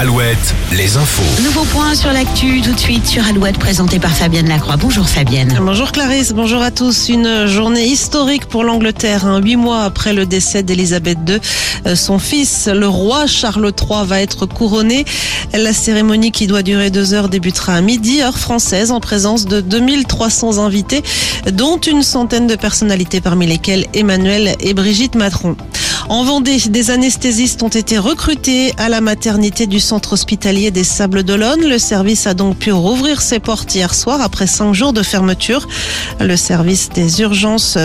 Alouette, les infos. Nouveau point sur l'actu tout de suite sur Alouette présenté par Fabienne Lacroix. Bonjour Fabienne. Bonjour Clarisse, bonjour à tous. Une journée historique pour l'Angleterre. Hein. Huit mois après le décès d'Elisabeth II, euh, son fils, le roi Charles III, va être couronné. La cérémonie qui doit durer deux heures débutera à midi, heure française, en présence de 2300 invités, dont une centaine de personnalités, parmi lesquelles Emmanuel et Brigitte Matron. En Vendée, des anesthésistes ont été recrutés à la maternité du centre hospitalier des Sables d'Olonne. Le service a donc pu rouvrir ses portes hier soir après cinq jours de fermeture. Le service des urgences,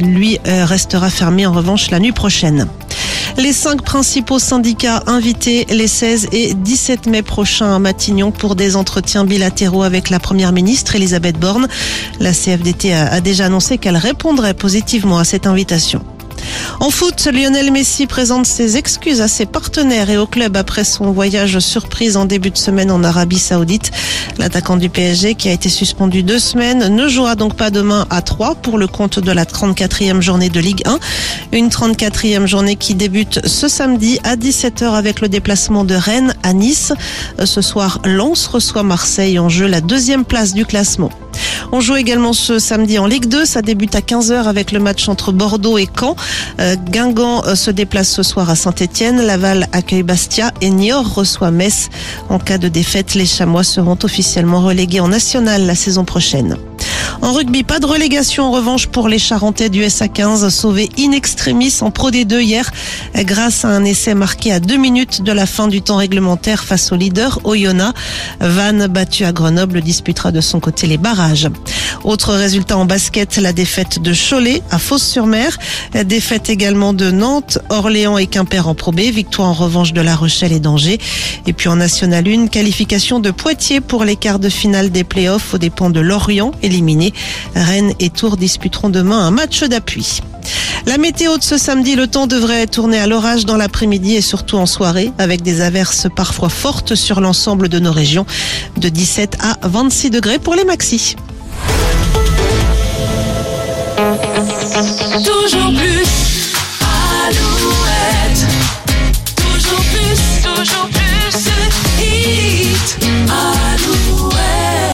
lui, euh, restera fermé en revanche la nuit prochaine. Les cinq principaux syndicats invités les 16 et 17 mai prochains à Matignon pour des entretiens bilatéraux avec la première ministre Elisabeth Borne. La CFDT a déjà annoncé qu'elle répondrait positivement à cette invitation. En foot, Lionel Messi présente ses excuses à ses partenaires et au club après son voyage surprise en début de semaine en Arabie Saoudite. L'attaquant du PSG, qui a été suspendu deux semaines, ne jouera donc pas demain à 3 pour le compte de la 34e journée de Ligue 1. Une 34e journée qui débute ce samedi à 17h avec le déplacement de Rennes à Nice. Ce soir, Lens reçoit Marseille en jeu la deuxième place du classement. On joue également ce samedi en Ligue 2. Ça débute à 15h avec le match entre Bordeaux et Caen. Euh, Guingamp euh, se déplace ce soir à Saint-Etienne. Laval accueille Bastia et Niort reçoit Metz. En cas de défaite, les Chamois seront officiellement relégués en national la saison prochaine. En rugby, pas de relégation en revanche pour les Charentais du SA15, sauvés in extremis en Pro D2 hier grâce à un essai marqué à deux minutes de la fin du temps réglementaire face au leader Oyonnax. Vannes, battu à Grenoble, disputera de son côté les barrages. Autre résultat en basket, la défaite de Cholet à Fos-sur-Mer. Défaite également de Nantes, Orléans et Quimper en Pro B. Victoire en revanche de La Rochelle et d'Angers. Et puis en National 1, qualification de Poitiers pour les quarts de finale des playoffs aux dépens de Lorient éliminé. Rennes et Tours disputeront demain un match d'appui. La météo de ce samedi, le temps devrait tourner à l'orage dans l'après-midi et surtout en soirée, avec des averses parfois fortes sur l'ensemble de nos régions, de 17 à 26 degrés pour les maxis.